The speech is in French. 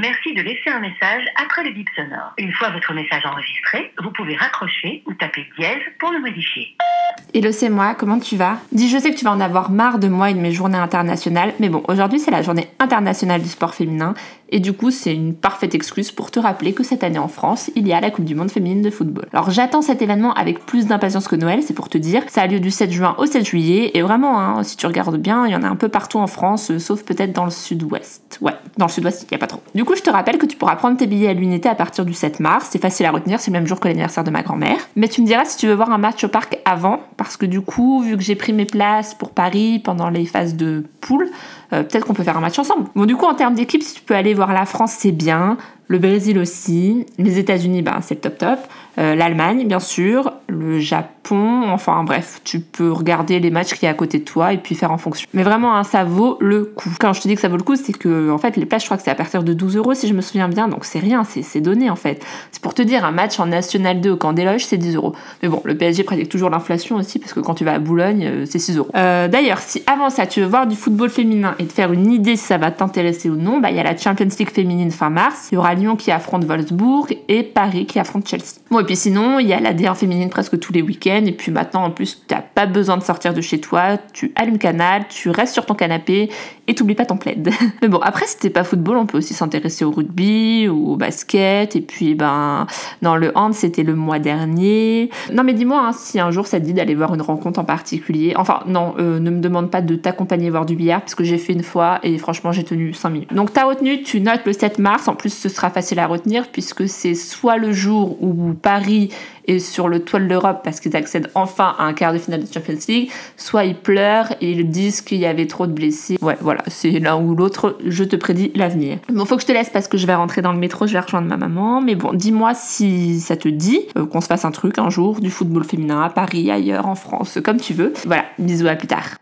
Merci de laisser un message après le bip sonore. Une fois votre message enregistré, vous pouvez raccrocher ou taper dièse pour le modifier. Hello, c'est moi, comment tu vas? Dis, je sais que tu vas en avoir marre de moi et de mes journées internationales, mais bon, aujourd'hui c'est la journée internationale du sport féminin et du coup, c'est une parfaite excuse pour te rappeler que cette année en France, il y a la Coupe du Monde féminine de football. Alors j'attends cet événement avec plus d'impatience que Noël, c'est pour te dire. Ça a lieu du 7 juin au 7 juillet, et vraiment, hein, si tu regardes bien, il y en a un peu partout en France, euh, sauf peut-être dans le sud-ouest. Ouais, dans le sud-ouest, il n'y a pas trop. Du coup, je te rappelle que tu pourras prendre tes billets à l'unité à partir du 7 mars. C'est facile à retenir, c'est le même jour que l'anniversaire de ma grand-mère. Mais tu me diras si tu veux voir un match au parc avant, parce que du coup, vu que j'ai pris mes places pour Paris pendant les phases de poule, euh, peut-être qu'on peut faire un match ensemble. Bon, du coup, en termes d'équipe, si tu peux aller voir la France, c'est bien. Le Brésil aussi. Les États-Unis, ben, c'est le top top. Euh, L'Allemagne, bien sûr. Le Japon. Enfin, bref, tu peux regarder les matchs qui y a à côté de toi et puis faire en fonction. Mais vraiment, hein, ça vaut le coup. Quand je te dis que ça vaut le coup, c'est que, en fait, les places, je crois que c'est à partir de 12 euros si je me souviens bien. Donc, c'est rien, c'est donné, en fait. C'est pour te dire, un match en National 2 au camp des loges, c'est 10 euros. Mais bon, le PSG pratique toujours l'inflation aussi parce que quand tu vas à Boulogne, euh, c'est 6 euros. Euh, d'ailleurs, si avant ça, tu veux voir du football féminin et te faire une idée si ça va t'intéresser ou non, bah, il y a la Champions League féminine fin mars. Il y aura Qui affronte Wolfsburg et Paris qui affronte Chelsea. Bon, et puis sinon, il y a la D1 féminine presque tous les week-ends. Et puis maintenant, en plus, tu n'as pas besoin de sortir de chez toi. Tu allumes Canal, tu restes sur ton canapé et t'oublies pas ton plaid. Mais bon, après, si t'es pas football, on peut aussi s'intéresser au rugby ou au basket. Et puis, ben, dans le hand, c'était le mois dernier. Non, mais dis-moi hein, si un jour ça te dit d'aller voir une rencontre en particulier. Enfin, non, euh, ne me demande pas de t'accompagner voir du billard, parce que j'ai fait une fois et franchement, j'ai tenu 5 minutes. Donc, t'as retenu, tu notes le 7 mars. En plus, ce sera facile à retenir puisque c'est soit le jour où Paris est sur le toit de l'Europe parce qu'ils accèdent enfin à un quart de finale de Champions League, soit ils pleurent et ils disent qu'il y avait trop de blessés. Ouais, voilà, c'est l'un ou l'autre, je te prédis l'avenir. Bon, faut que je te laisse parce que je vais rentrer dans le métro, je vais rejoindre ma maman, mais bon, dis-moi si ça te dit euh, qu'on se fasse un truc un jour, du football féminin à Paris, ailleurs, en France, comme tu veux. Voilà, bisous, à plus tard.